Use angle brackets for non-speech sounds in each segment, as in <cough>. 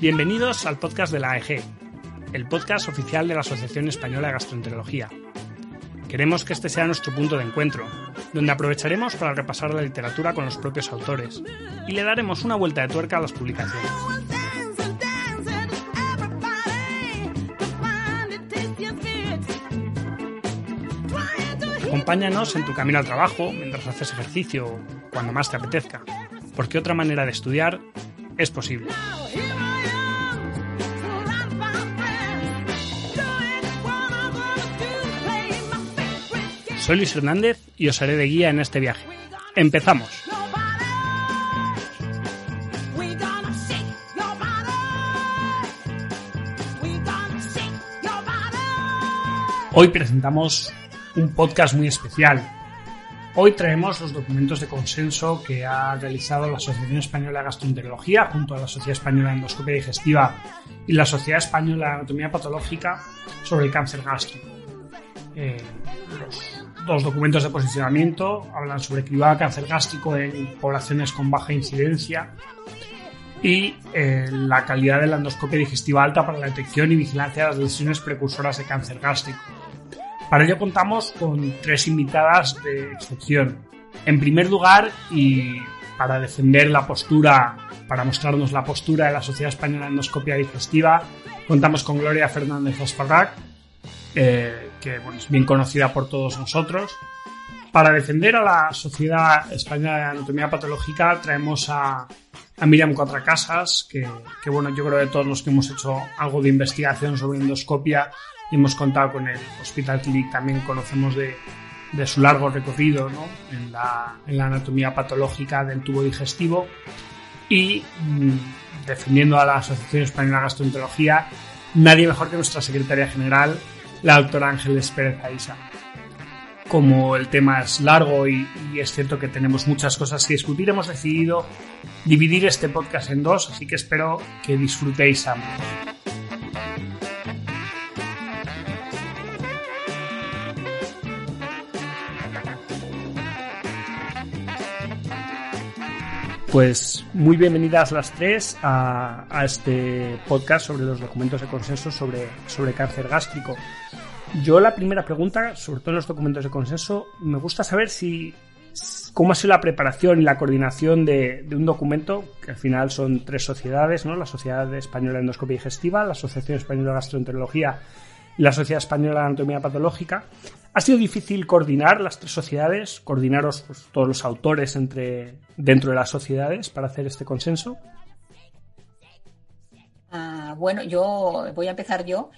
Bienvenidos al podcast de la AEG, el podcast oficial de la Asociación Española de Gastroenterología. Queremos que este sea nuestro punto de encuentro, donde aprovecharemos para repasar la literatura con los propios autores y le daremos una vuelta de tuerca a las publicaciones. Acompáñanos en tu camino al trabajo, mientras haces ejercicio cuando más te apetezca, porque otra manera de estudiar es posible. Soy Luis Hernández y os haré de guía en este viaje. ¡Empezamos! Hoy presentamos un podcast muy especial. Hoy traemos los documentos de consenso que ha realizado la Asociación Española de Gastroenterología junto a la Sociedad Española de Endoscopia Digestiva y la Sociedad Española de Anatomía Patológica sobre el cáncer gástrico. Eh, los dos documentos de posicionamiento hablan sobre cribado cáncer gástrico en poblaciones con baja incidencia y eh, la calidad de la endoscopia digestiva alta para la detección y vigilancia de las lesiones precursoras de cáncer gástrico. Para ello contamos con tres invitadas de excepción. En primer lugar, y para defender la postura, para mostrarnos la postura de la Sociedad Española de Endoscopia Digestiva, contamos con Gloria Fernández Osparrac, eh, que bueno, es bien conocida por todos nosotros. Para defender a la Sociedad Española de Anatomía Patológica traemos a, a Miriam Cuatracasas, que, que bueno, yo creo que todos los que hemos hecho algo de investigación sobre endoscopia y hemos contado con el Hospital Clinic también conocemos de, de su largo recorrido ¿no? en, la, en la anatomía patológica del tubo digestivo y mm, defendiendo a la Asociación Española de Gastroenterología, nadie mejor que nuestra secretaria general, la doctora Ángeles Pérez Aisa. Como el tema es largo y, y es cierto que tenemos muchas cosas que discutir, hemos decidido dividir este podcast en dos, así que espero que disfrutéis ambos. Pues muy bienvenidas las tres a, este podcast sobre los documentos de consenso sobre, sobre cáncer gástrico. Yo la primera pregunta, sobre todo en los documentos de consenso, me gusta saber si cómo ha sido la preparación y la coordinación de, de un documento, que al final son tres sociedades, ¿no? La Sociedad Española de Endoscopia Digestiva, la Asociación Española de Gastroenterología y la Sociedad Española de Anatomía Patológica. ¿Ha sido difícil coordinar las tres sociedades, coordinaros pues, todos los autores entre, dentro de las sociedades para hacer este consenso? Ah, bueno, yo voy a empezar yo.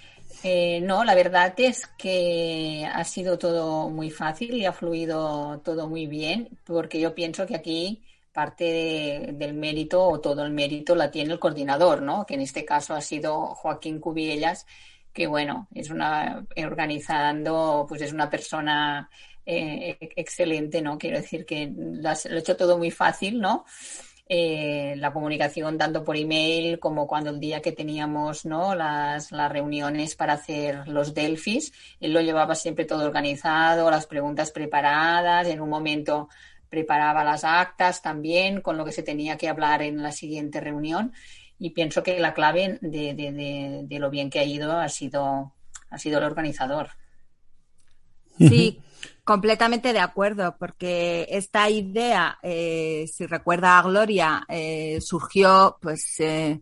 Eh, no, la verdad es que ha sido todo muy fácil y ha fluido todo muy bien, porque yo pienso que aquí parte de- del mérito o todo el mérito la tiene el coordinador, ¿no? Que en este caso ha sido Joaquín Cubiellas, que bueno, es una organizando, pues es una persona eh, excelente, ¿no? Quiero decir que lo ha hecho todo muy fácil, ¿no? eh, la comunicación tanto por email como cuando el día que teníamos ¿no? las, las reuniones para hacer los Delfis, él lo llevaba siempre todo organizado, las preguntas preparadas, en un momento preparaba las actas también con lo que se tenía que hablar en la siguiente reunión y pienso que la clave de, de- de- de lo bien que ha ido ha sido, ha sido el organizador. Sí, completamente de acuerdo, porque esta idea, eh, si recuerda a Gloria, eh, surgió, pues, eh,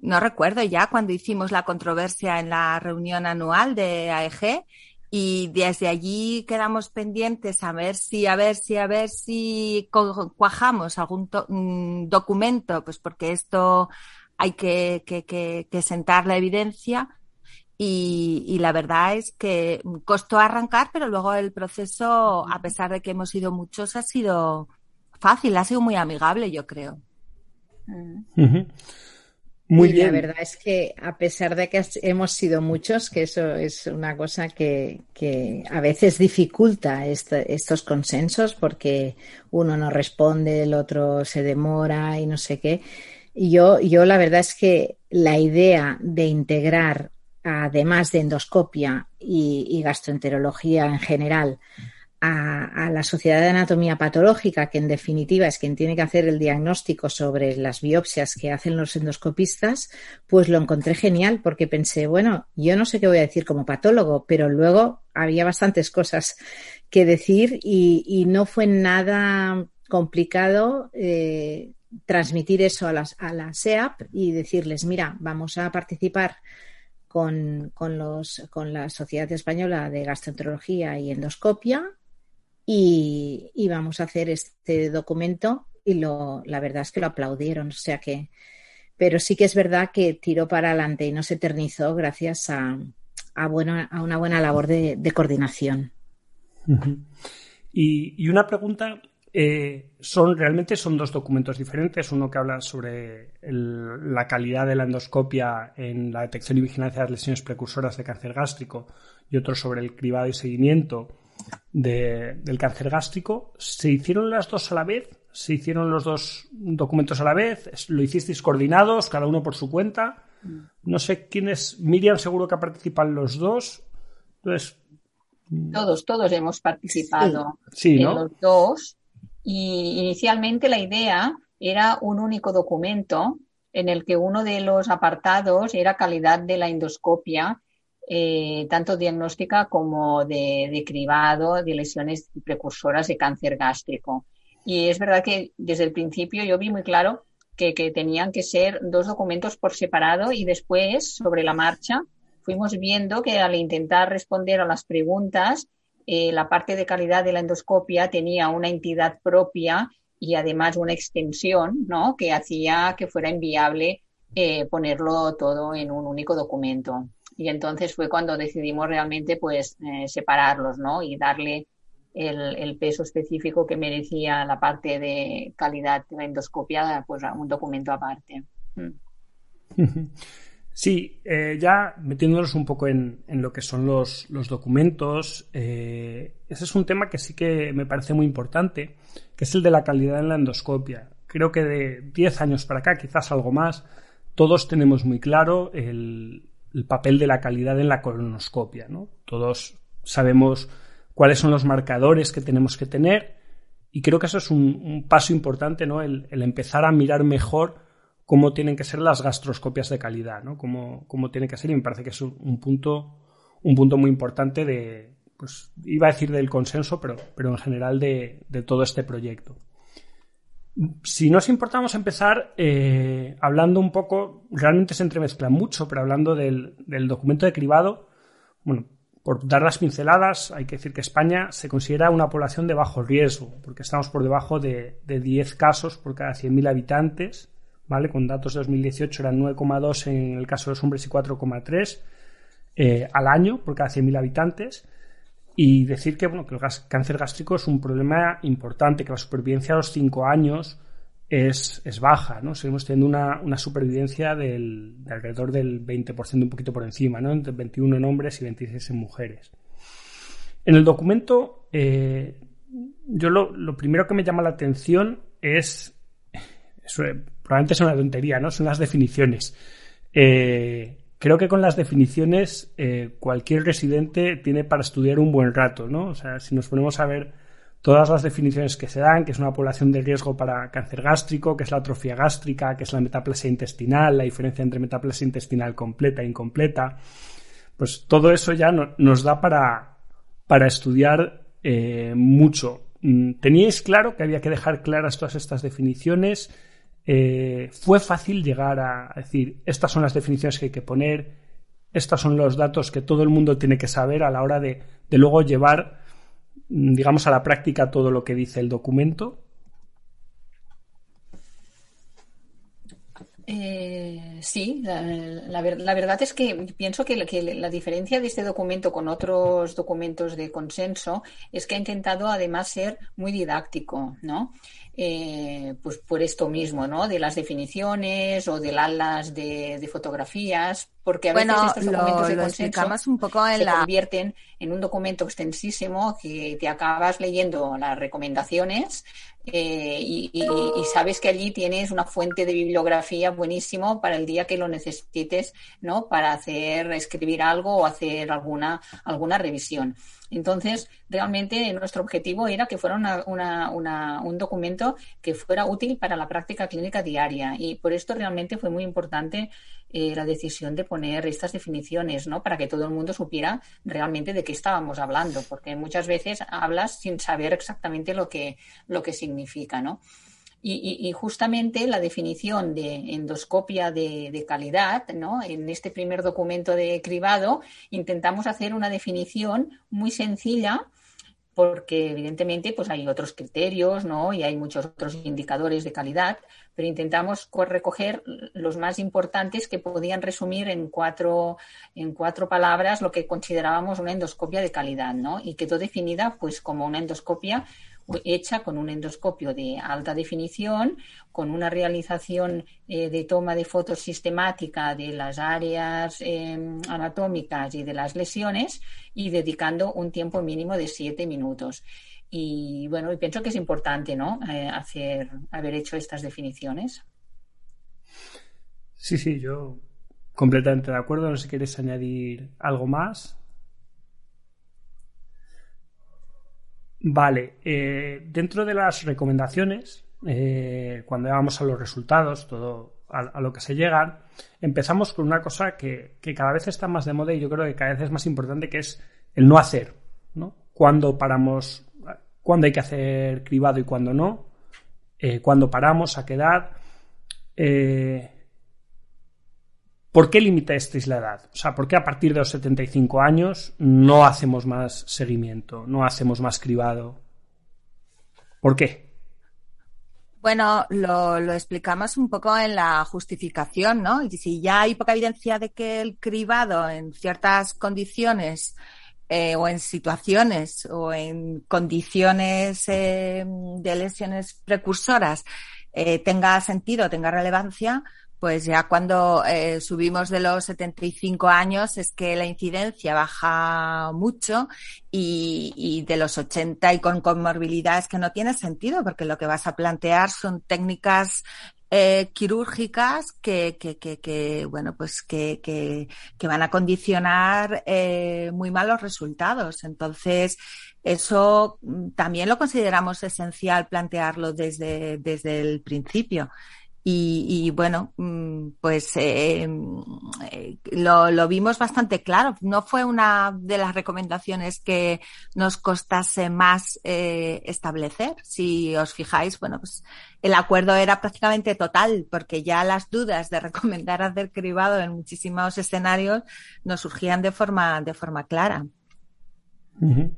no recuerdo ya cuando hicimos la controversia en la reunión anual de AEG y desde allí quedamos pendientes a ver si, a ver si, a ver si cuajamos algún to- mm, documento, pues porque esto hay que, que, que, que sentar la evidencia y, y la verdad es que costó arrancar, pero luego el proceso, a pesar de que hemos sido muchos, ha sido fácil, ha sido muy amigable, yo creo. Mm. Muy y bien. la verdad es que a pesar de que hemos sido muchos, que eso es una cosa que, que a veces dificulta este- estos consensos porque uno no responde, el otro se demora y no sé qué. Yo, yo la verdad es que la idea de integrar, además de endoscopia y, gastroenterología en general, a, la Sociedad de Anatomía Patológica, que en definitiva es quien tiene que hacer el diagnóstico sobre las biopsias que hacen los endoscopistas, pues lo encontré genial porque pensé, bueno, yo no sé qué voy a decir como patólogo, pero luego había bastantes cosas que decir y, y no fue nada complicado eh, transmitir eso a, las, a la SEAP y decirles, mira, vamos a participar con, con, los, con la Sociedad Española de Gastroenterología y Endoscopia y, vamos a hacer este documento y lo, la verdad es que lo aplaudieron, o sea que, pero sí que es verdad que tiró para adelante y no se eternizó gracias a, a, bueno, a una buena labor de, coordinación. Y, una pregunta, eh, son realmente son dos documentos diferentes, uno que habla sobre el, la calidad de la endoscopia en la detección y vigilancia de las lesiones precursoras de cáncer gástrico y otro sobre el cribado y seguimiento de, del cáncer gástrico. ¿Se hicieron las dos a la vez? ¿Se hicieron los dos documentos a la vez? ¿Lo hicisteis coordinados, cada uno por su cuenta? No sé quién es. Miriam, seguro que participan los dos. Entonces. Todos, todos hemos participado sí, sí, en ¿no? los dos. Y inicialmente la idea era un único documento en el que uno de los apartados era calidad de la endoscopia eh, tanto diagnóstica como de, de, cribado de lesiones precursoras de cáncer gástrico. Y es verdad que desde el principio yo vi muy claro que, que tenían que ser dos documentos por separado y después, sobre la marcha, fuimos viendo que al intentar responder a las preguntas, eh, la parte de calidad de la endoscopia tenía una entidad propia y además una extensión, ¿no? Que hacía que fuera inviable eh, ponerlo todo en un único documento y entonces fue cuando decidimos realmente pues eh, separarlos, ¿no? Y darle el, peso específico que merecía la parte de calidad de la endoscopia pues a un documento aparte. Mm. <laughs> Sí, eh, ya metiéndonos un poco en, en, lo que son los, los documentos, eh, ese es un tema que sí que me parece muy importante, que es el de la calidad en la endoscopia. Creo que de 10 años para acá, quizás algo más, todos tenemos muy claro el, el papel de la calidad en la colonoscopia. ¿no? Todos sabemos cuáles son los marcadores que tenemos que tener y creo que eso es un, un paso importante, ¿no? El, el, empezar a mirar mejor cómo tienen que ser las gastroscopias de calidad, ¿no? Cómo, cómo tiene que ser y me parece que es un punto, un punto muy importante de, pues iba a decir del consenso, pero, pero en general de, de todo este proyecto. Si nos importamos empezar eh, hablando un poco, realmente se entremezcla mucho, pero hablando del, del, documento de cribado, bueno, por dar las pinceladas, hay que decir que España se considera una población de bajo riesgo, porque estamos por debajo de, de 10 casos por cada 100.000 habitantes, ¿vale? Con datos de 2018 eran 9,2 en el caso de los hombres y 4,3 eh, al año por cada 100.000 habitantes. Y decir que, bueno, que el cáncer gástrico es un problema importante, que la supervivencia a los 5 años es, es, baja, ¿no? Seguimos teniendo una, una supervivencia del, de alrededor del 20%, un poquito por encima, ¿no? Entre 21 en hombres y 26 en mujeres. En el documento, eh, yo lo, primero que me llama la atención es, es, probablemente es una tontería, ¿no? Son las definiciones. Eh, creo que con las definiciones eh, cualquier residente tiene para estudiar un buen rato, ¿no? O sea, si nos ponemos a ver todas las definiciones que se dan, que es una población de riesgo para cáncer gástrico, que es la atrofia gástrica, que es la metaplasia intestinal, la diferencia entre metaplasia intestinal completa e incompleta, pues todo eso ya no, nos da para, para estudiar eh, mucho. ¿Teníais claro que había que dejar claras todas estas definiciones? Eh, fue fácil llegar a decir, estas son las definiciones que hay que poner, estos son los datos que todo el mundo tiene que saber a la hora de, de luego llevar, digamos, a la práctica todo lo que dice el documento. Eh, sí, la, la ver- la verdad es que pienso que la diferencia de este documento con otros documentos de consenso es que ha intentado además ser muy didáctico, ¿no? Eh, pues por esto mismo, ¿no? De las definiciones o del alas de, de fotografías, porque a veces estos lo, documentos de lo consenso explicamos un poco en se la... convierten en un documento extensísimo que te acabas leyendo las recomendaciones eh, y, sabes que allí tienes una fuente de bibliografía buenísimo para el día que lo necesites, ¿no? Para hacer, escribir algo o hacer alguna, alguna revisión. Entonces, realmente nuestro objetivo era que fuera una- una- un documento que fuera útil para la práctica clínica diaria y por esto realmente fue muy importante eh, la decisión de poner estas definiciones, ¿no? Para que todo el mundo supiera realmente de qué estábamos hablando, porque muchas veces hablas sin saber exactamente lo que, lo que significa, ¿no? Y, justamente la definición de endoscopia de, de calidad, ¿no? En este primer documento de cribado intentamos hacer una definición muy sencilla porque evidentemente pues hay otros criterios, ¿no? Y hay muchos otros indicadores de calidad, pero intentamos co- recoger los más importantes que podían resumir en cuatro, en cuatro palabras lo que considerábamos una endoscopia de calidad, ¿no? Y quedó definida pues como una endoscopia hecha con un endoscopio de alta definición, con una realización eh, de toma de fotos sistemática de las áreas eh, anatómicas y de las lesiones y dedicando un tiempo mínimo de siete minutos. Y bueno, y pienso que es importante, ¿no? Eh, hacer, haber hecho estas definiciones. Sí, sí, yo completamente de acuerdo. No sé si quieres añadir algo más. Vale, eh, dentro de las recomendaciones, eh, cuando vamos a los resultados, todo a, lo que se llegan, empezamos con una cosa que, que cada vez está más de moda y yo creo que cada vez es más importante, que es el no hacer, ¿no? Cuando paramos, cuándo hay que hacer cribado y cuándo no, eh, cuándo paramos, a qué edad. Eh, ¿Por qué limitasteis la edad? O sea, ¿por qué a partir de los 75 años no hacemos más seguimiento, no hacemos más cribado? ¿Por qué? Bueno, lo, explicamos un poco en la justificación, ¿no? Y si ya hay poca evidencia de que el cribado en ciertas condiciones eh, o en situaciones o en condiciones eh, de lesiones precursoras eh, tenga sentido, tenga relevancia, pues ya cuando eh, subimos de los 75 años es que la incidencia baja mucho y, de los 80 y con comorbilidades que no tiene sentido porque lo que vas a plantear son técnicas eh, quirúrgicas que, que, que, que, bueno, pues que, que, que van a condicionar eh, muy malos resultados. Entonces, eso mm, también lo consideramos esencial plantearlo desde, desde el principio. Y, y, bueno, mm, pues eh, eh, lo, lo, vimos bastante claro. No fue una de las recomendaciones que nos costase más eh, establecer. Si os fijáis, bueno, pues el acuerdo era prácticamente total, porque ya las dudas de <laughs> recomendar hacer cribado en muchísimos escenarios nos surgían de forma, de forma clara. Uh -huh.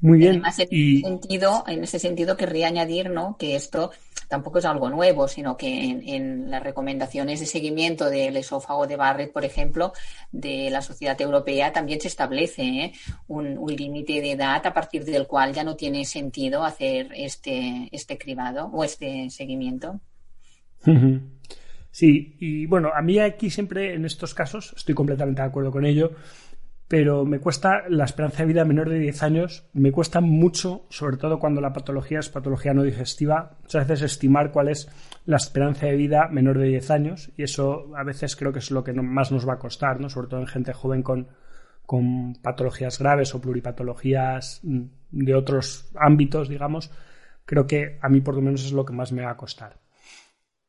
Muy bien. Además, en, y... ese sentido, en ese sentido querría añadir ¿no? que esto tampoco es algo nuevo, sino que en, las recomendaciones de seguimiento del esófago de Barrett, por ejemplo, de la Sociedad Europea, también se establece ¿eh? un, un límite de edad a partir del cual ya no tiene sentido hacer este, este cribado o este seguimiento. Sí, y bueno, a mí aquí siempre en estos casos estoy completamente de acuerdo con ello pero me cuesta la esperanza de vida menor de 10 años, me cuesta mucho, sobre todo cuando la patología es patología no digestiva, muchas veces estimar cuál es la esperanza de vida menor de 10 años y eso a veces creo que es lo que más nos va a costar, ¿no? sobre todo en gente joven con, con patologías graves o pluripatologías de otros ámbitos, digamos, creo que a mí por lo menos es lo que más me va a costar.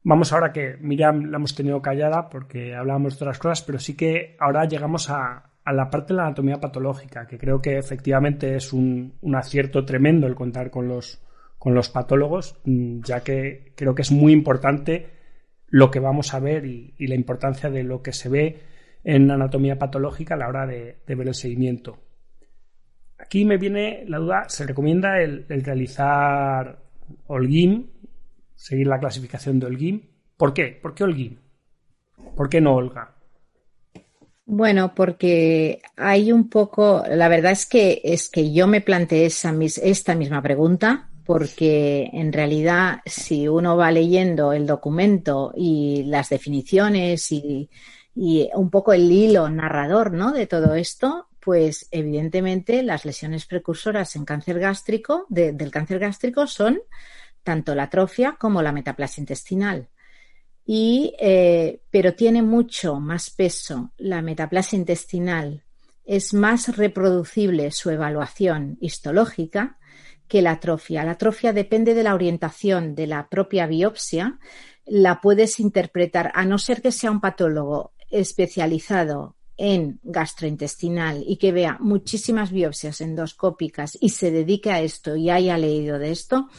Vamos ahora que Miriam la hemos tenido callada porque hablábamos de otras cosas, pero sí que ahora llegamos a, a la parte de la anatomía patológica, que creo que efectivamente es un, un, acierto tremendo el contar con los, con los patólogos, ya que creo que es muy importante lo que vamos a ver y, y la importancia de lo que se ve en anatomía patológica a la hora de, de ver el seguimiento. Aquí me viene la duda, se recomienda el, el realizar Holguín, seguir la clasificación de Holguín. ¿Por qué? ¿Por qué Holguín? ¿Por qué no, Olga? Bueno, porque hay un poco, la verdad es que es que yo me planteé esa, esta misma pregunta, porque en realidad si uno va leyendo el documento y las definiciones y, un poco el hilo narrador, ¿no? de todo esto, pues evidentemente las lesiones precursoras en cáncer gástrico, de- del cáncer gástrico son tanto la atrofia como la metaplasia intestinal y, eh, pero tiene mucho más peso la metaplasia intestinal. Es más reproducible su evaluación histológica que la atrofia. La atrofia depende de la orientación de la propia biopsia. La puedes interpretar, a no ser que sea un patólogo especializado en gastrointestinal y que vea muchísimas biopsias endoscópicas y se dedique a esto y haya leído de esto,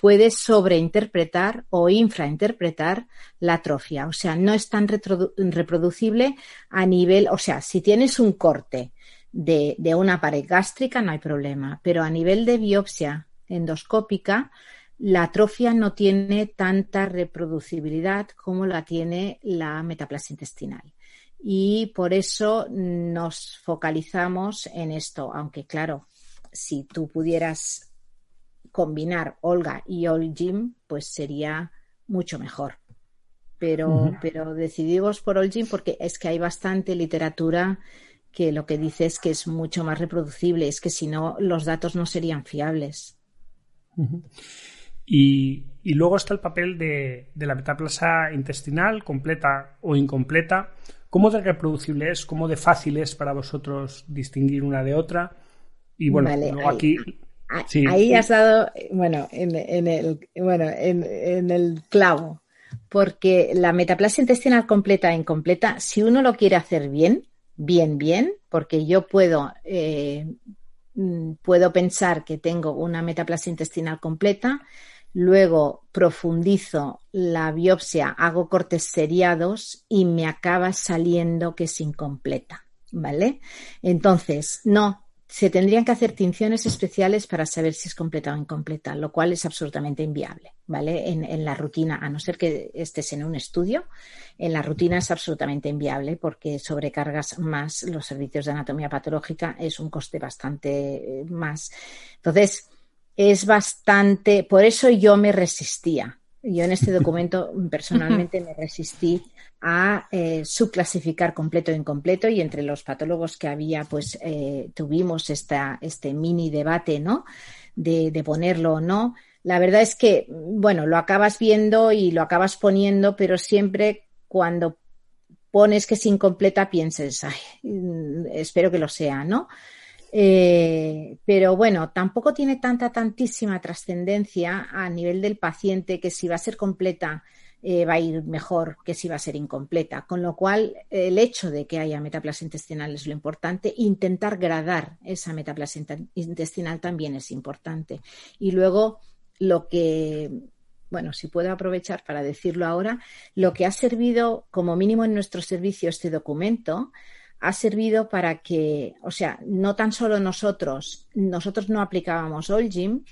puede sobreinterpretar o infrainterpretar la atrofia. O sea, no es tan reproducible a nivel, o sea, si tienes un corte de, de una pared gástrica no hay problema, pero a nivel de biopsia endoscópica, la atrofia no tiene tanta reproducibilidad como la tiene la metaplasia intestinal. Y por eso nos focalizamos en esto, aunque claro, si tú pudieras combinar Olga y All Jim, pues sería mucho mejor. Pero, pero decidimos por All Jim porque es que hay bastante literatura que lo que dice es que es mucho más reproducible, es que si no los datos no serían fiables. Y, y luego está el papel de, de la metaplasia intestinal, completa o incompleta. ¿Cómo de reproducible es? ¿Cómo de fácil es para vosotros distinguir una de otra? Y bueno, Vale, luego ahí- aquí. Ah, Sí. Ahí has dado, bueno, en, en el, bueno, en, en el clavo, porque la metaplasia intestinal completa e incompleta, si uno lo quiere hacer bien, bien, bien, porque yo puedo, eh, mm, puedo pensar que tengo una metaplasia intestinal completa, luego profundizo la biopsia, hago cortes seriados y me acaba saliendo que es incompleta, ¿vale? Entonces, no, se tendrían que hacer tinciones especiales para saber si es completa o incompleta, lo cual es absolutamente inviable, ¿vale? En, en la rutina, a no ser que estés en un estudio, en la rutina es absolutamente inviable porque sobrecargas más los servicios de anatomía patológica, es un coste bastante eh, más. Entonces, es bastante, por eso yo me resistía. Yo en este <laughs> documento personalmente me resistí a eh, subclasificar completo e incompleto y entre los patólogos que había pues eh, tuvimos esta, este mini debate ¿no? de, de ponerlo o no. La verdad es que, bueno, lo acabas viendo y lo acabas poniendo, pero siempre cuando pones que es incompleta pienses, ay, mm, espero que lo sea, ¿no? Eh, pero bueno, tampoco tiene tanta, tantísima trascendencia a nivel del paciente que si va a ser completa eh, va a ir mejor que si va a ser incompleta. Con lo cual, el hecho de que haya metaplasia intestinal es lo importante. Intentar gradar esa metaplasia int- intestinal también es importante. Y luego, lo que, bueno, si puedo aprovechar para decirlo ahora, lo que ha servido como mínimo en nuestro servicio este documento ha servido para que, o sea, no tan solo nosotros, nosotros no aplicábamos Olgim,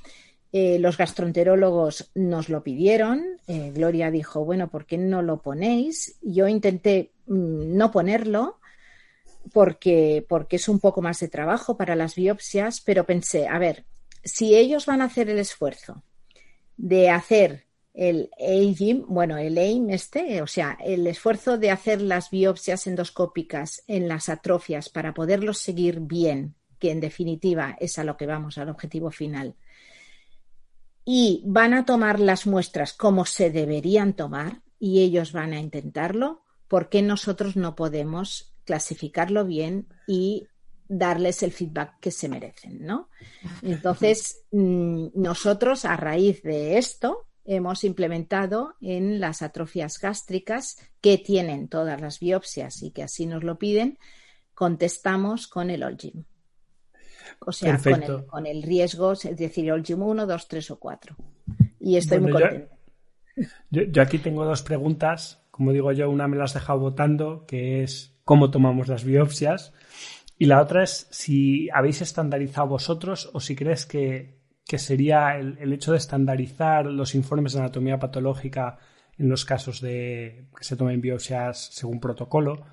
eh, los gastroenterólogos nos lo pidieron, eh, Gloria dijo, bueno, ¿por qué no lo ponéis? Yo intenté mm, no ponerlo porque, porque es un poco más de trabajo para las biopsias, pero pensé, a ver, si ellos van a hacer el esfuerzo de hacer el AIM, bueno, el AIM este, o sea, el esfuerzo de hacer las biopsias endoscópicas en las atrofias para poderlos seguir bien, que en definitiva es a lo que vamos, al objetivo final, y van a tomar las muestras como se deberían tomar y ellos van a intentarlo, ¿por qué nosotros no podemos clasificarlo bien y darles el feedback que se merecen, ¿no? <laughs> Entonces, mm, nosotros a raíz de esto hemos implementado en las atrofias gástricas que tienen todas las biopsias y que así nos lo piden, contestamos con el Olgim. O sea, con el, con el riesgo, es decir, Olgim 1, 2, 3 o 4. Y estoy Bueno, muy contenta. Yo, yo aquí tengo dos preguntas. Como digo yo, una me la has dejado votando, que es cómo tomamos las biopsias. Y la otra es si habéis estandarizado vosotros o si crees que, que sería el, hecho de estandarizar los informes de anatomía patológica en los casos de que se tomen biopsias según protocolo.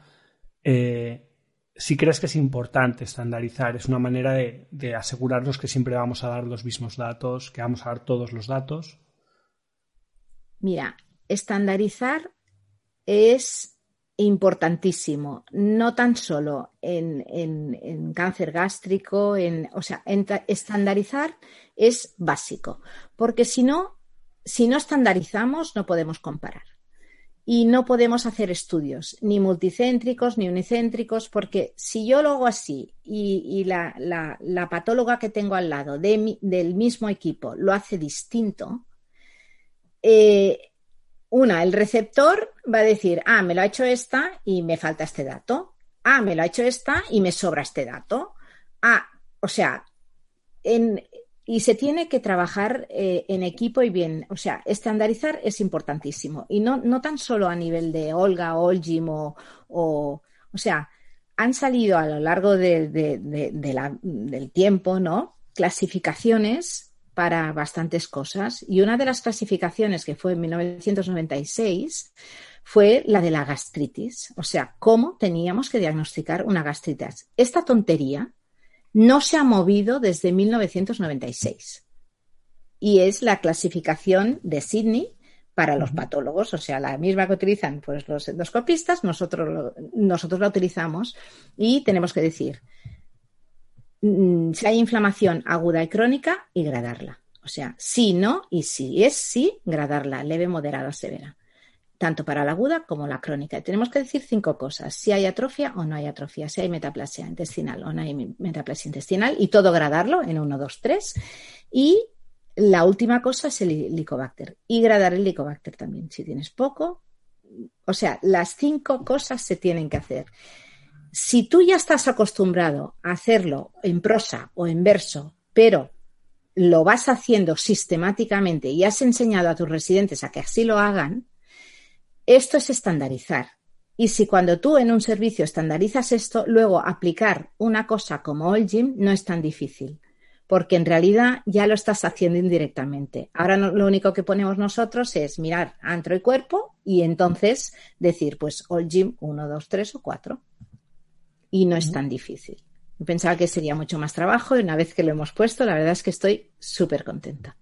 Eh, si crees que es importante estandarizar, es una manera de, de, asegurarnos que siempre vamos a dar los mismos datos, que vamos a dar todos los datos. Mira, estandarizar es importantísimo, no tan solo en, en, en cáncer gástrico, en, o sea, estandarizar es básico, porque si no, si no estandarizamos no podemos comparar. Y no podemos hacer estudios ni multicéntricos ni unicéntricos porque si yo lo hago así y, y la, la, la, patóloga que tengo al lado de mi, del mismo equipo lo hace distinto, eh, una, el receptor va a decir, ah, me lo ha hecho esta y me falta este dato. Ah, me lo ha hecho esta y me sobra este dato. Ah, o sea, en, y se tiene que trabajar eh, en equipo y bien. O sea, estandarizar es importantísimo. Y no, no tan solo a nivel de Olga, Olgim o, o, o sea, han salido a lo largo de, del tiempo, ¿no? Clasificaciones para bastantes cosas. Y una de las clasificaciones que fue en 1996 fue la de la gastritis. O sea, cómo teníamos que diagnosticar una gastritis. Esta tontería no se ha movido desde 1996 y es la clasificación de Sydney para los patólogos, o sea, la misma que utilizan pues, los endoscopistas, nosotros, nosotros la utilizamos y tenemos que decir si hay inflamación aguda y crónica y gradarla. O sea, sí, no y si es sí, gradarla, leve, moderada, severa tanto para la aguda como la crónica. Y tenemos que decir cinco cosas, si hay atrofia o no hay atrofia, si hay metaplasia intestinal o no hay metaplasia intestinal, y todo gradarlo en 1, 2, 3. Y la última cosa es el helicobacter, y gradar el helicobacter también, si tienes poco. O sea, las cinco cosas se tienen que hacer. Si tú ya estás acostumbrado a hacerlo en prosa o en verso, pero lo vas haciendo sistemáticamente y has enseñado a tus residentes a que así lo hagan, esto es estandarizar. Y si cuando tú en un servicio estandarizas esto, luego aplicar una cosa como Allgym no es tan difícil, porque en realidad ya lo estás haciendo indirectamente. Ahora lo único que ponemos nosotros es mirar antro y cuerpo y entonces decir, pues Allgym 1, 2, 3 o 4. Y no es tan difícil. Pensaba que sería mucho más trabajo y una vez que lo hemos puesto, la verdad es que estoy súper contenta.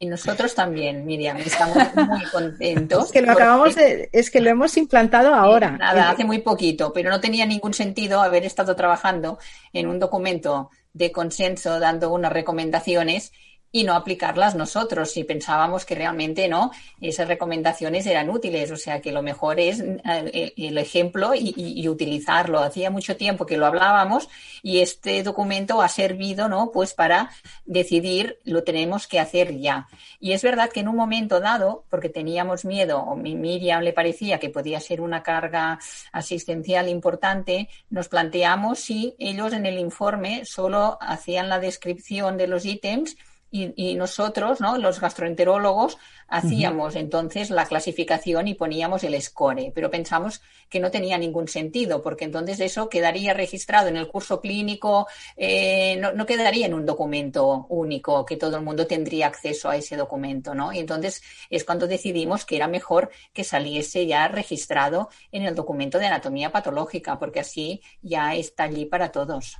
Y nosotros también, Miriam, estamos muy <laughs> contentos. es que lo acabamos de, es que lo hemos implantado ahora. Nada, hace muy poquito, pero no tenía ningún sentido haber estado trabajando en un documento de consenso dando unas recomendaciones y no aplicarlas nosotros si pensábamos que realmente no esas recomendaciones eran útiles o sea que lo mejor es eh, el ejemplo y, utilizarlo. Hacía mucho tiempo que lo hablábamos y este documento ha servido no pues para decidir lo tenemos que hacer ya. Y es verdad que en un momento dado porque teníamos miedo o Miriam le parecía que podía ser una carga asistencial importante nos planteamos si ellos en el informe solo hacían la descripción de los ítems y, y, nosotros, ¿no? los gastroenterólogos, hacíamos uh -huh. entonces la clasificación y poníamos el score, pero pensamos que no tenía ningún sentido, porque entonces eso quedaría registrado en el curso clínico, eh, no, no, quedaría en un documento único, que todo el mundo tendría acceso a ese documento, ¿no? Y entonces es cuando decidimos que era mejor que saliese ya registrado en el documento de anatomía patológica, porque así ya está allí para todos.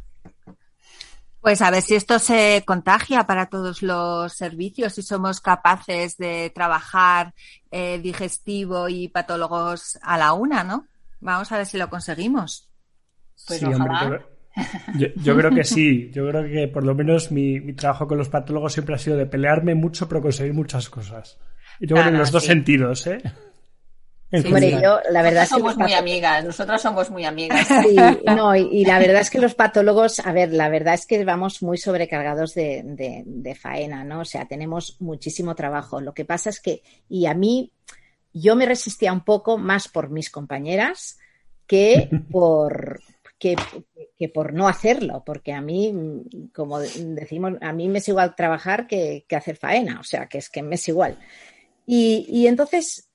Pues a ver si esto se contagia para todos los servicios, si somos capaces de trabajar eh, digestivo y patólogos a la una, ¿no? Vamos a ver si lo conseguimos. Pues sí, ojalá. Hombre, yo, yo, creo que sí. Yo creo que por lo menos mi, mi, trabajo con los patólogos siempre ha sido de pelearme mucho, pero conseguir muchas cosas. Y yo creo en los dos sentidos, ¿eh? Sí, Hombre, yo, la verdad somos es que muy amigas, nosotras somos muy amigas. Sí, no, y, y, la verdad es que los patólogos, a ver, la verdad es que vamos muy sobrecargados de, de, de, faena, ¿no? O sea, tenemos muchísimo trabajo. Lo que pasa es que, y a mí, yo me resistía un poco más por mis compañeras que <laughs> por, que, que, por no hacerlo, porque a mí, como decimos, a mí me es igual trabajar que, que hacer faena, o sea, que es que me es igual. Y, y entonces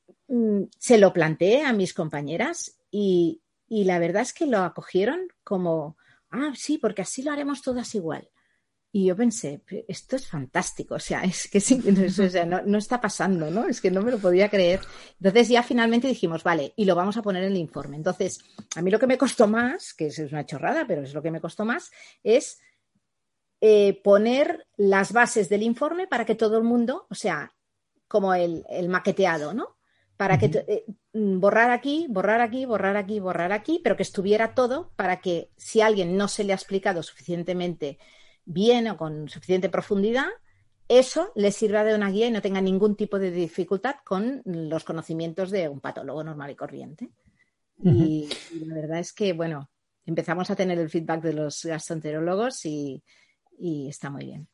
se lo planteé a mis compañeras y, la verdad es que lo acogieron como, ah, sí, porque así lo haremos todas igual. Y yo pensé, esto es fantástico, o sea, es que sí, <laughs> o no, está pasando, ¿no? Es que no me lo podía creer. Entonces ya finalmente dijimos, vale, y lo vamos a poner en el informe. Entonces, a mí lo que me costó más, que es una chorrada, pero es lo que me costó más, es eh, poner las bases del informe para que todo el mundo, o sea, como el maqueteado, ¿no? Para que eh, borrar aquí, borrar aquí, borrar aquí, borrar aquí, pero que estuviera todo para que si a alguien no se le ha explicado suficientemente bien o con suficiente profundidad, eso le sirva de una guía y no tenga ningún tipo de dificultad con los conocimientos de un patólogo normal y corriente. Uh -huh. y, y, la verdad es que, bueno, empezamos a tener el feedback de los gastroenterólogos y, y está muy bien.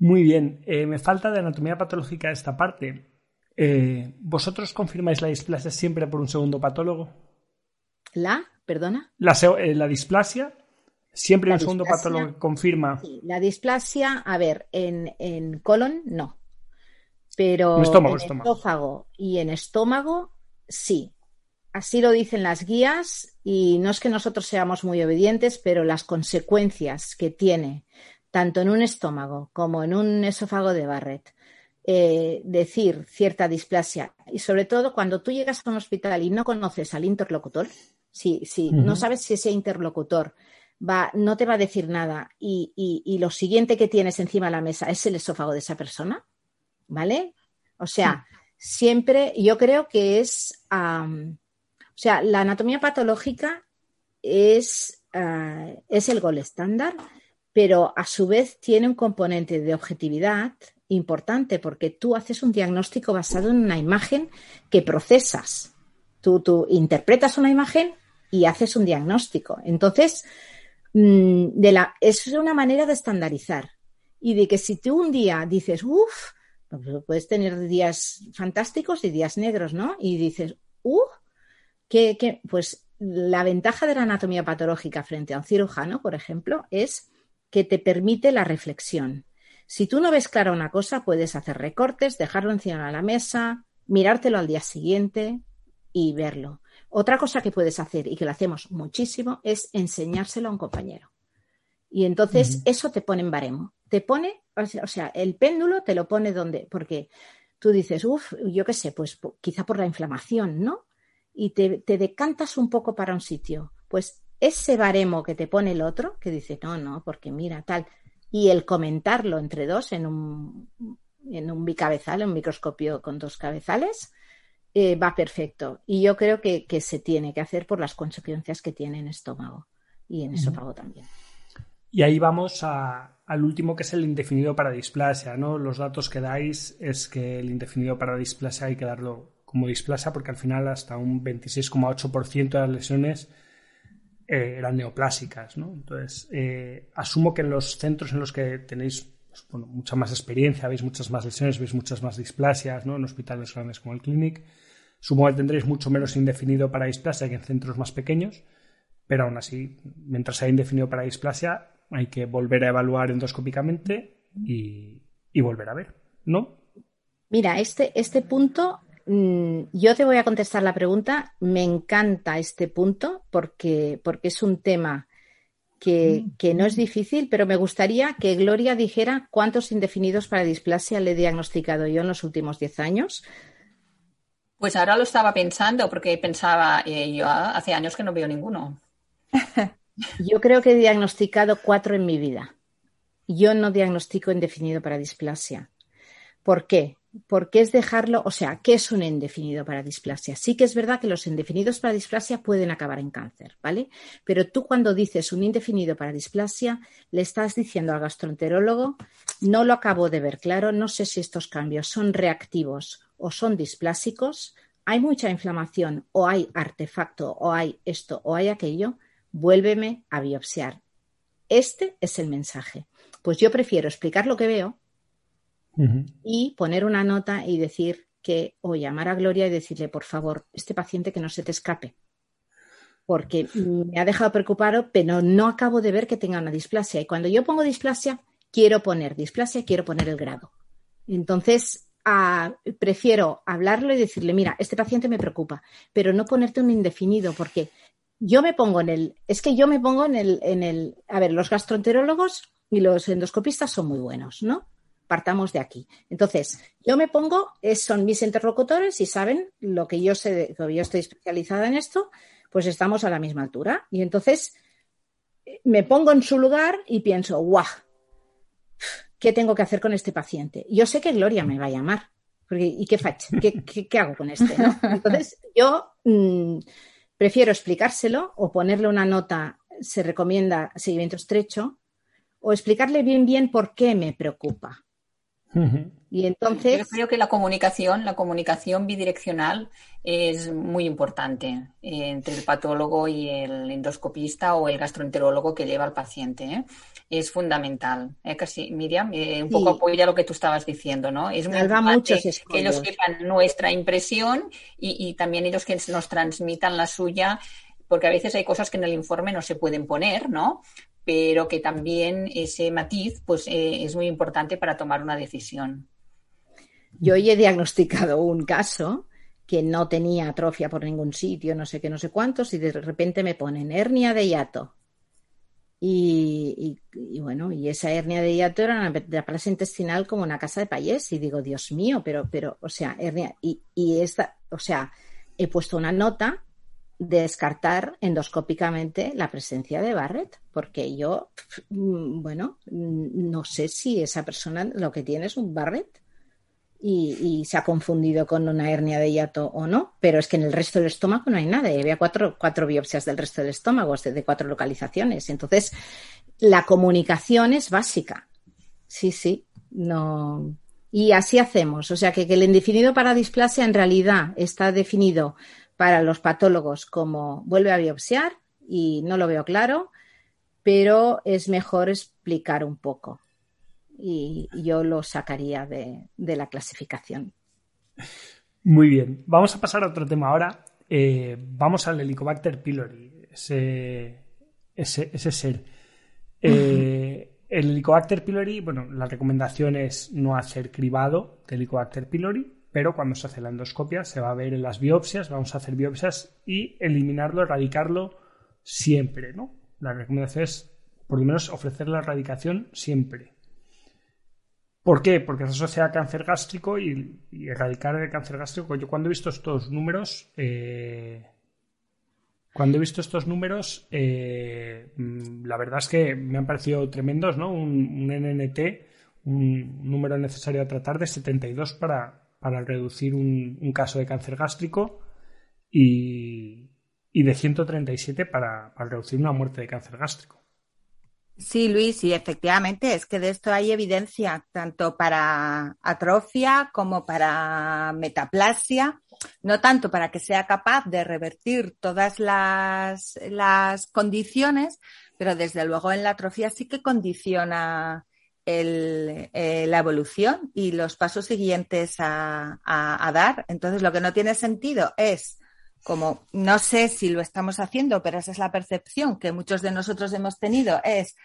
Muy bien. Eh, me falta de anatomía patológica esta parte. Eh, ¿Vosotros confirmáis la displasia siempre por un segundo patólogo? ¿La? ¿Perdona? La, eh, la displasia Siempre la un segundo patólogo confirma. Sí, la displasia, a ver, en, en colon no. Pero en, estómago, en estómago. esófago y en estómago sí. Así lo dicen las guías y no es que nosotros seamos muy obedientes, pero las consecuencias que tiene tanto en un estómago como en un esófago de Barrett eh, decir cierta displasia y sobre todo cuando tú llegas a un hospital y no conoces al interlocutor, si, si uh -huh. no sabes si ese interlocutor va, no te va a decir nada y, y, y, lo siguiente que tienes encima de la mesa es el esófago de esa persona, ¿vale? O sea, siempre yo creo que es, um, o sea, la anatomía patológica es, uh, es el gol estándar, pero a su vez tiene un componente de objetividad importante porque tú haces un diagnóstico basado en una imagen que procesas. Tú, tú interpretas una imagen y haces un diagnóstico. Entonces, mm, de la, es una manera de estandarizar y de que si tú un día dices, uff, puedes tener días fantásticos y días negros, ¿no? Y dices, uff, que, pues la ventaja de la anatomía patológica frente a un cirujano, por ejemplo, es que te permite la reflexión. Si tú no ves clara una cosa, puedes hacer recortes, dejarlo encima de la mesa, mirártelo al día siguiente y verlo. Otra cosa que puedes hacer y que lo hacemos muchísimo es enseñárselo a un compañero. Y entonces uh -huh. eso te pone en baremo. Te pone, o sea, el péndulo te lo pone donde, porque tú dices, uff, yo qué sé, pues quizá por la inflamación, ¿no? Y te, te decantas un poco para un sitio. Pues ese baremo que te pone el otro, que dice, no, no, porque mira, tal, y el comentarlo entre dos en un, en un bicabezal, en un microscopio con dos cabezales, eh, va perfecto. Y yo creo que, que, se tiene que hacer por las consecuencias que tiene en estómago y en esófago uh -huh. también. Y ahí vamos a, al último que es el indefinido para displasia, ¿no? Los datos que dais es que el indefinido para displasia hay que darlo como displasia porque al final hasta un 26,8% de las lesiones eh, eran neoplásicas, ¿no? Entonces, eh, asumo que en los centros en los que tenéis pues, mucha más experiencia, veis muchas más lesiones, veis muchas más displasias, ¿no? En hospitales grandes como el Clinic, supongo que tendréis mucho menos indefinido para displasia que en centros más pequeños, pero aún así, mientras haya indefinido para displasia, hay que volver a evaluar endoscópicamente y, y volver a ver, ¿no? Mira, este, este punto yo te voy a contestar la pregunta. Me encanta este punto porque, porque es un tema que, que, no es difícil, pero me gustaría que Gloria dijera cuántos indefinidos para displasia le he diagnosticado yo en los últimos 10 años. Pues ahora lo estaba pensando porque pensaba, eh, yo hace años que no veo ninguno. <laughs> yo creo que he diagnosticado cuatro en mi vida. Yo no diagnostico indefinido para displasia. ¿Por qué? Porque es dejarlo, o sea, ¿qué es un indefinido para displasia? Sí que es verdad que los indefinidos para displasia pueden acabar en cáncer, ¿vale? Pero tú cuando dices un indefinido para displasia, le estás diciendo al gastroenterólogo, no lo acabo de ver claro, no sé si estos cambios son reactivos o son displásicos, hay mucha inflamación o hay artefacto o hay esto o hay aquello, vuélveme a biopsiar. Este es el mensaje. Pues yo prefiero explicar lo que veo Y poner una nota y decir que, o llamar a Gloria y decirle, por favor, este paciente que no se te escape. Porque me ha dejado preocupado, pero no acabo de ver que tenga una displasia. Y cuando yo pongo displasia, quiero poner displasia, quiero poner el grado. Entonces, uh, prefiero hablarlo y decirle, mira, este paciente me preocupa, pero no ponerte un indefinido, porque yo me pongo en el, es que yo me pongo en el, en el, a ver, los gastroenterólogos y los endoscopistas son muy buenos, ¿no? Partamos de aquí. Entonces, yo me pongo, son mis interlocutores y saben lo que yo sé, que yo estoy especializada en esto, pues estamos a la misma altura. Y entonces eh, me pongo en su lugar y pienso, guau, ¿qué tengo que hacer con este paciente? Yo sé que Gloria me va a llamar. Porque, ¿Y qué, fach- qué, qué- qué hago con este? no? <laughs> Entonces, yo mm, prefiero explicárselo o ponerle una nota, se recomienda seguimiento estrecho, o explicarle bien bien por qué me preocupa. Y Yo entonces, creo que la comunicación, la comunicación bidireccional es muy importante eh, entre el patólogo y el endoscopista o el gastroenterólogo que lleva al paciente. ¿eh? Es fundamental. ¿eh? Casi, Miriam, eh, un Sí. poco apoya lo que tú estabas diciendo, ¿no? Es muy Salva importante muchos que ellos sepan nuestra impresión y, y también ellos que nos transmitan la suya, porque a veces hay cosas que en el informe no se pueden poner, ¿no? Pero que también ese matiz, pues, eh, es muy importante para tomar una decisión. yo ya he diagnosticado un caso que no tenía atrofia por ningún sitio, no sé qué, no sé cuántos, y de repente me ponen hernia de hiato. Y, bueno, y esa hernia de hiato era una plaza intestinal como una casa de payés. Y digo, Dios mío, pero, pero, o sea, hernia. Y, y esta, o sea, he puesto una nota descartar endoscópicamente la presencia de Barrett, porque yo, mm, bueno, mm, no sé si esa persona lo que tiene es un Barrett y, se ha confundido con una hernia de hiato o no, pero es que en el resto del estómago no hay nada. había cuatro, cuatro biopsias del resto del estómago, de, de cuatro localizaciones. Entonces, la comunicación es básica. Sí, sí, no. Y así hacemos. O sea, que, que el indefinido para displasia en realidad está definido para los patólogos como vuelve a biopsiar y no lo veo claro, pero es mejor explicar un poco y yo lo sacaría de, la clasificación. Muy bien, vamos a pasar a otro tema ahora. Eh, vamos al Helicobacter pylori, ese, ese, ese ser. Eh, el Helicobacter pylori, bueno, la recomendación es no hacer cribado de Helicobacter pylori, pero cuando se hace la endoscopia se va a ver en las biopsias, vamos a hacer biopsias y eliminarlo, erradicarlo siempre, ¿no? La recomendación es, por lo menos, ofrecer la erradicación siempre. ¿Por qué? Porque se asocia a cáncer gástrico y, erradicar el cáncer gástrico. Yo cuando he visto estos números, eh, cuando he visto estos números, eh, mm, la verdad es que me han parecido tremendos, ¿no? Un NNT, un número necesario a tratar de 72 para, para reducir un, un caso de cáncer gástrico y, y de 137 para, para reducir una muerte de cáncer gástrico. Sí, Luis, y efectivamente es que de esto hay evidencia tanto para atrofia como para metaplasia, no tanto para que sea capaz de revertir todas las, las condiciones, pero desde luego en la atrofia sí que condiciona el, eh, la evolución y los pasos siguientes a, a, dar. Entonces, lo que no tiene sentido es como no sé si lo estamos haciendo, pero esa es la percepción que muchos de nosotros hemos tenido, es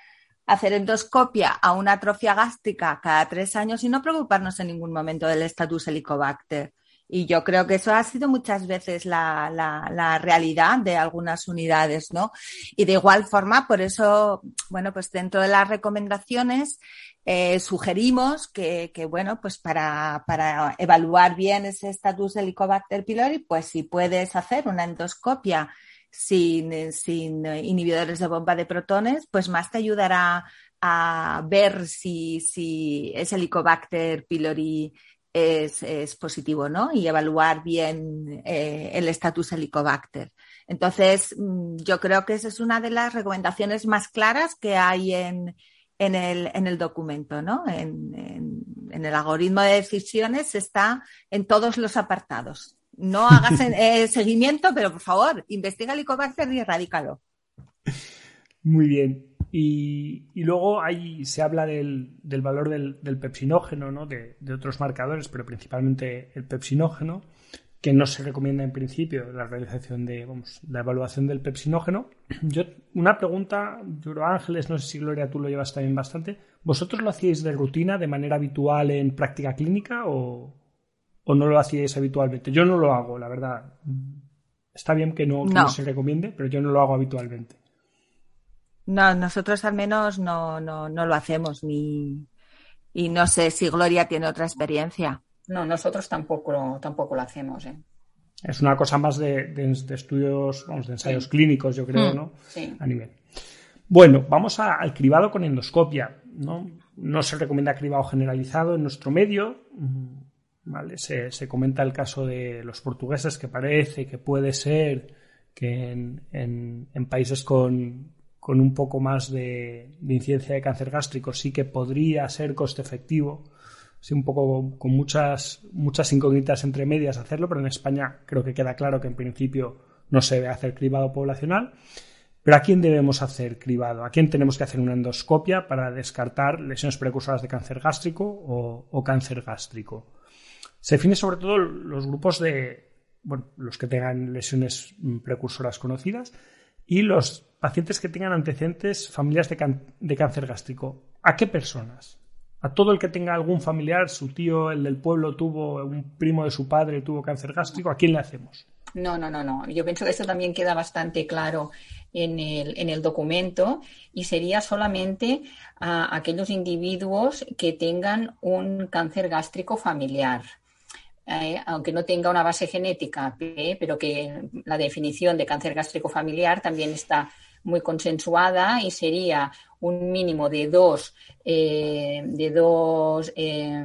hacer endoscopia a una atrofia gástrica cada tres años y no preocuparnos en ningún momento del estatus helicobacter. Y yo creo que eso ha sido muchas veces la, la, realidad de algunas unidades, ¿no? Y de igual forma, por eso, bueno, pues dentro de las recomendaciones eh, sugerimos que, que, bueno, pues para, para evaluar bien ese estatus Helicobacter pylori, pues si puedes hacer una endoscopia sin, sin inhibidores de bomba de protones, pues más te ayudará a ver si, si ese Helicobacter pylori es, es, positivo, ¿no? Y evaluar bien eh, el estatus Helicobacter. Entonces, mm, yo creo que esa es una de las recomendaciones más claras que hay en, en, el, en el, documento, ¿no? En, en, en, el algoritmo de decisiones está en todos los apartados. No hagas eh, <laughs> seguimiento, pero por favor, investiga el Helicobacter y erradícalo. Muy bien. Y, y, luego ahí se habla del, del valor del, del, pepsinógeno, ¿no? De, de, otros marcadores, pero principalmente el pepsinógeno, que no se recomienda en principio la realización de vamos, la evaluación del pepsinógeno. <clears throat> Yo, una pregunta, yo creo, Ángeles, no sé si Gloria tú lo llevas también bastante. ¿Vosotros lo hacíais de rutina, de manera habitual en práctica clínica o, o no lo hacíais habitualmente? Yo no lo hago, la verdad. Está bien que no, que no. no se recomiende, pero yo no lo hago habitualmente. No, nosotros al menos no, no, no lo hacemos ni y no sé si Gloria tiene otra experiencia. No, nosotros tampoco, tampoco lo hacemos. ¿eh? Es una cosa más de, de- de estudios, vamos, de ensayos clínicos, yo creo, Mm. ¿no? Sí. A nivel. Bueno, vamos a- al cribado con endoscopia, ¿no? No se recomienda cribado generalizado en nuestro medio, mm, ¿vale? Se, se comenta el caso de los portugueses que parece que puede ser que en, en- en países con, con un poco más de, de incidencia de cáncer gástrico sí que podría ser coste efectivo, sí, un poco con muchas, muchas incógnitas entre medias hacerlo, pero en España creo que queda claro que en principio no se debe hacer cribado poblacional. Pero ¿a quién debemos hacer cribado? ¿A quién tenemos que hacer una endoscopia para descartar lesiones precursoras de cáncer gástrico o, o cáncer gástrico? Se define sobre todo los grupos de, bueno, los que tengan lesiones mm, precursoras conocidas y los pacientes que tengan antecedentes familiares de, cáncer gástrico. ¿A qué personas? A todo el que tenga algún familiar, su tío, el del pueblo tuvo, un primo de su padre tuvo cáncer gástrico, ¿a quién le hacemos? No, no, no, no. Yo pienso que esto también queda bastante claro en el, en el documento y sería solamente a aquellos individuos que tengan un cáncer gástrico familiar. Eh, aunque no tenga una base genética, eh, pero que la definición de cáncer gástrico familiar también está muy consensuada y sería un mínimo de dos, eh, de dos, eh,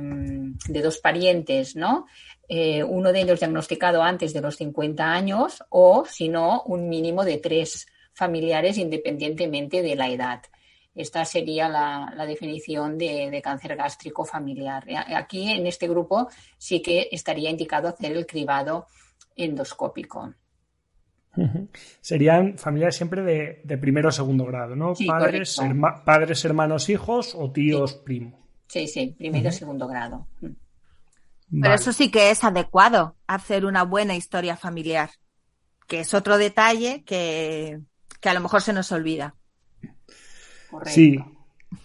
de dos parientes, ¿no? Eh, uno de ellos diagnosticado antes de los 50 años o, si no, un mínimo de tres familiares independientemente de la edad. Esta sería la, la definición de, de cáncer gástrico familiar. Aquí, en este grupo, sí que estaría indicado hacer el cribado endoscópico. Serían familiares siempre de, de primero o segugo grado, ¿no? Sí, padres, correcto. herma- padres, hermanos, hijos o tíos, primos. Sí, sí, primero y segundo grado. Pero Vale. eso sí que es adecuado, hacer una buena historia familiar, que es otro detalle que, que a lo mejor se nos olvida. Correcto. Sí.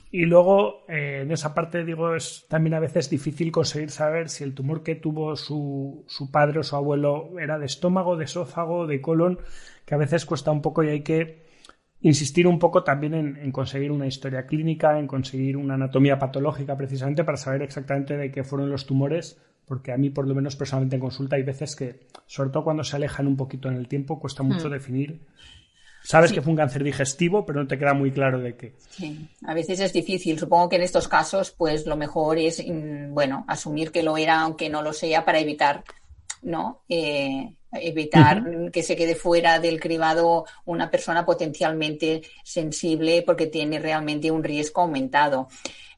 Y luego, eh, en esa parte, digo, es también a veces difícil conseguir saber si el tumor que tuvo su, su padre o su abuelo era de estómago, de esófago, de colon, que a veces cuesta un poco y hay que insistir un poco también en, en conseguir una historia clínica, en conseguir una anatomía patológica precisamente para saber exactamente de qué fueron los tumores, porque a mí, por lo menos personalmente en consulta, hay veces que, sobre todo cuando se alejan un poquito en el tiempo, cuesta mucho definir. Sabes que fue un cáncer digestivo, pero no te queda muy claro de qué. Sí, a veces es difícil. Supongo que en estos casos, pues lo mejor es, mm, bueno, asumir que lo era, aunque no lo sea, para evitar, ¿no? Eh, evitar que se quede fuera del cribado una persona potencialmente sensible porque tiene realmente un riesgo aumentado.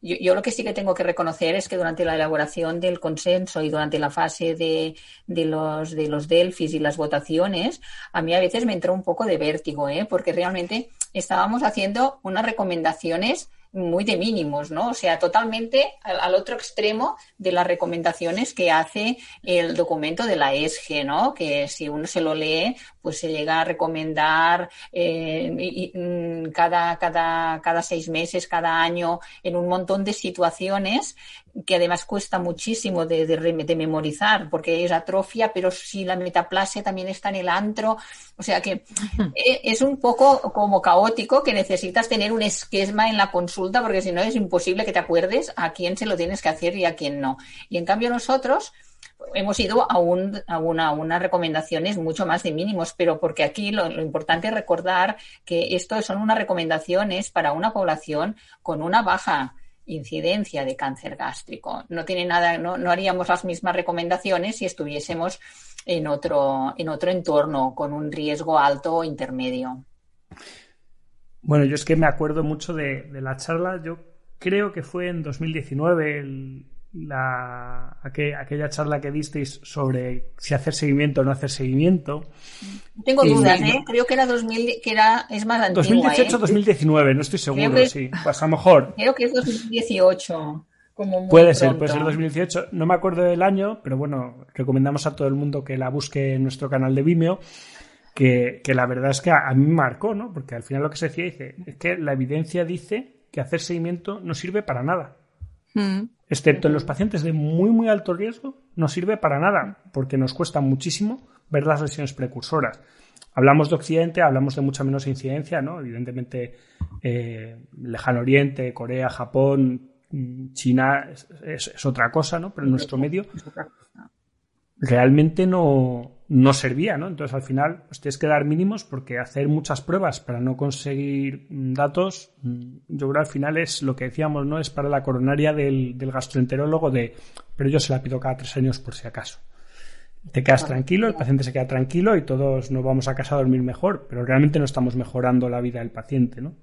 Yo, yo lo que sí que tengo que reconocer es que durante la elaboración del consenso y durante la fase de, de los, de los Delfis y las votaciones, a mí a veces me entró un poco de vértigo, ¿eh? porque realmente estábamos haciendo unas recomendaciones muy de mínimos, ¿no? O sea, totalmente al, al otro extremo de las recomendaciones que hace el documento de la ESG, ¿no? Que si uno se lo lee, pues se llega a recomendar eh, y- y, mm, cada, cada, cada seis meses, cada año, en un montón de situaciones que además cuesta muchísimo de, de de memorizar, porque es atrofia, pero si la metaplasia también está en el antro, o sea que eh, es un poco como caótico que necesitas tener un esquema en la consulta, porque si no es imposible que te acuerdes a quién se lo tienes que hacer y a quién no. Y en cambio nosotros hemos ido a, un- a una- a unas recomendaciones mucho más de mínimos, pero porque aquí lo, importante es recordar que esto son unas recomendaciones para una población con una baja incidencia de cáncer gástrico. No tiene nada, no, no haríamos las mismas recomendaciones si estuviésemos en otro, en otro entorno con un riesgo alto o intermedio. Bueno, yo es que me acuerdo mucho de, de la charla, yo creo que fue en 2019, el- la, aquel- aquella charla que disteis sobre si hacer seguimiento o no hacer seguimiento. Tengo Y- dudas, ¿eh? Creo que era 2000, que era, es más antigua, ¿eh? 2018-2019, no estoy seguro, que- sí. Pues a lo mejor Creo que es 2018. Como muy puede ser, pronto. puede ser 2018. No me acuerdo del año, pero bueno, recomendamos a todo el mundo que la busque en nuestro canal de Vimeo. Que, que la verdad es que a, a mí me marcó, ¿no? Porque al final lo que se decía dice es que la evidencia dice que hacer seguimiento no sirve para nada. Mm. excepto en los pacientes de muy muy alto riesgo, no sirve para nada, porque nos cuesta muchísimo ver las lesiones precursoras. hablamos de Occidente, hablamos de mucha menos incidencia, ¿no? Evidentemente, eh, Lejano Oriente, Corea, Japón, mm, China es, es- es otra cosa, ¿no? Pero en nuestro medio realmente no, no servía, ¿no? Entonces al final pues, tienes que dar mínimos porque hacer muchas pruebas para no conseguir mm, datos, mm, yo creo al final es lo que decíamos, ¿no? Es para la coronaria del, del gastroenterólogo de, pero yo se la pido cada tres años por si acaso. Te quedas tranquilo, el paciente se queda tranquilo y todos nos vamos a casa a dormir mejor, pero realmente no estamos mejorando la vida del paciente, ¿no?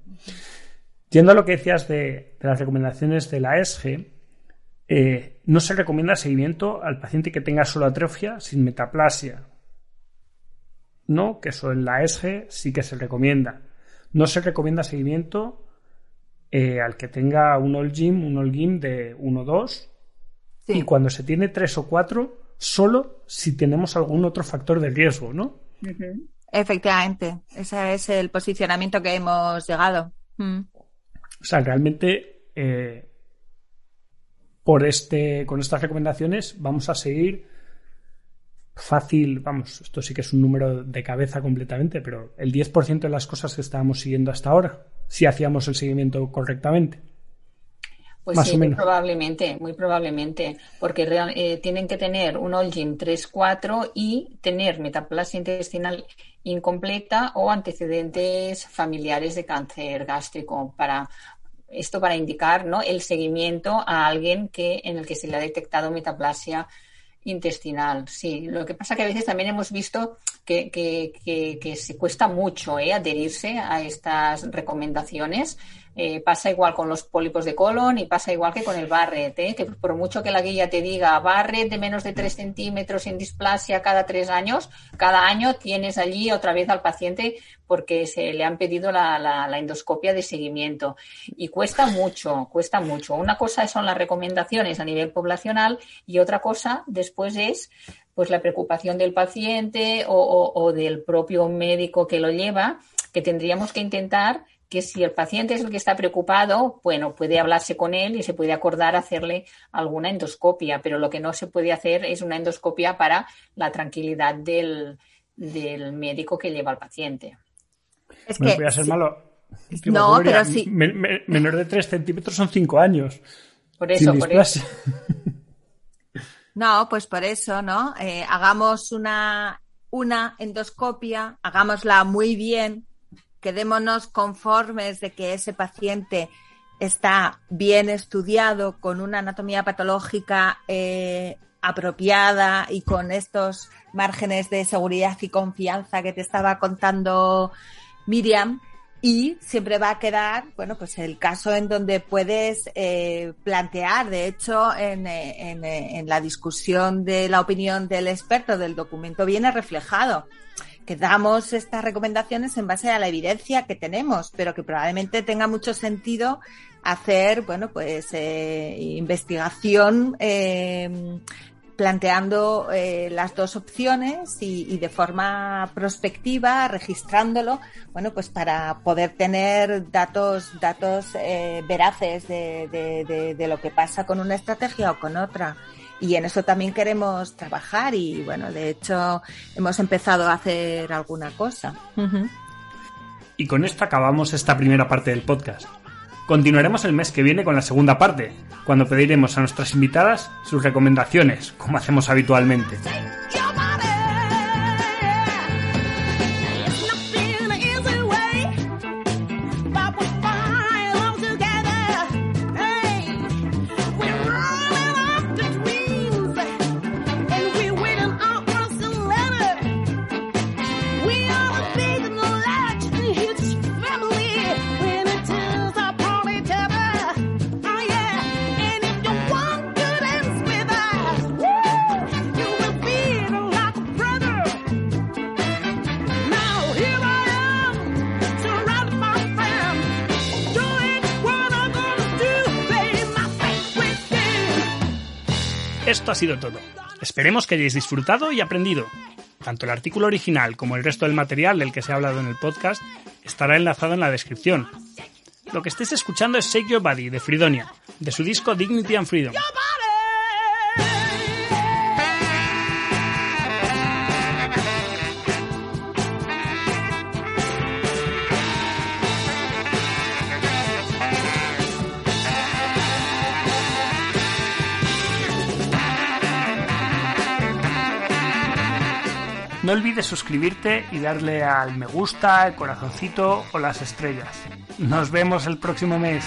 Yendo a lo que decías de, de las recomendaciones de la ESG, eh, no se recomienda seguimiento al paciente que tenga solo atrofia sin metaplasia. No, que eso en la ESG sí que se recomienda. No se recomienda seguimiento eh, al que tenga un Olgim, un Olgim de 1 2 Sí. y cuando se tiene 3 o 4, solo si tenemos algún otro factor de riesgo, ¿no? Efectivamente, ese es el posicionamiento que hemos llegado. Mm. O sea, realmente eh, por este, con estas recomendaciones vamos a seguir fácil, vamos, esto sí que es un número de cabeza completamente, pero el 10% de las cosas que estábamos siguiendo hasta ahora, si hacíamos el seguimiento correctamente. Pues Más sí, o muy menos. probablemente, muy probablemente, porque real- eh, tienen que tener un Olgim 3-4 y tener metaplasia intestinal incompleta o antecedentes familiares de cáncer gástrico para esto para indicar ¿no? el seguimiento a alguien que en el que se le ha detectado metaplasia intestinal. Sí, lo que pasa que a veces también hemos visto que, que, que, que se cuesta mucho ¿eh? adherirse a estas recomendaciones. Eh, pasa igual con los pólipos de colon y pasa igual que con el Barrett, ¿eh? que por mucho que la guía te diga Barrett de menos de 3 centímetros sin displasia cada tres años, cada año tienes allí otra vez al paciente porque se le han pedido la, la, la endoscopia de seguimiento. Y cuesta mucho, cuesta mucho. Una cosa son las recomendaciones a nivel poblacional y otra cosa después es pues la preocupación del paciente o, o del propio médico que lo lleva, que tendríamos que intentar que si el paciente es el que está preocupado, bueno, puede hablarse con él y se puede acordar hacerle alguna endoscopia, pero lo que no se puede hacer es una endoscopia para la tranquilidad del, del médico que lleva al paciente. Es Bueno, que voy a ser sí, malo. No, Gloria, pero sí. me- me- menor de 3 centímetros son 5 años. Por eso, por eso. <laughs> No, pues por eso, ¿no? Eh, hagamos una, una endoscopia, hagámosla muy bien, quedémonos conformes de que ese paciente está bien estudiado, con una anatomía patológica eh, apropiada y con estos márgenes de seguridad y confianza que te estaba contando Miriam. Y siempre va a quedar, bueno, pues el caso en donde puedes eh, plantear, de hecho, en, eh, en, eh, en la discusión de la opinión del experto del documento viene reflejado que damos estas recomendaciones en base a la evidencia que tenemos, pero que probablemente tenga mucho sentido hacer, bueno, pues eh, investigación eh, planteando eh, las dos opciones y, de forma prospectiva, registrándolo, bueno, pues para poder tener datos, datos eh, veraces de lo que pasa con una estrategia o con otra y en eso también queremos trabajar y bueno, de hecho hemos empezado a hacer alguna cosa. Uh -huh. Y con esto acabamos esta primera parte del podcast. Continuaremos el mes que viene con la segunda parte, cuando pediremos a nuestras invitadas sus recomendaciones, como hacemos habitualmente. Esto ha sido todo. Esperemos que hayáis disfrutado y aprendido. Tanto el artículo original como el resto del material del que se ha hablado en el podcast estará enlazado en la descripción. Lo que estés escuchando es Shake Your Body de Fridonia, de su disco Dignity and Freedom. No olvides suscribirte y darle al me gusta, el corazoncito o las estrellas. Nos vemos el próximo mes.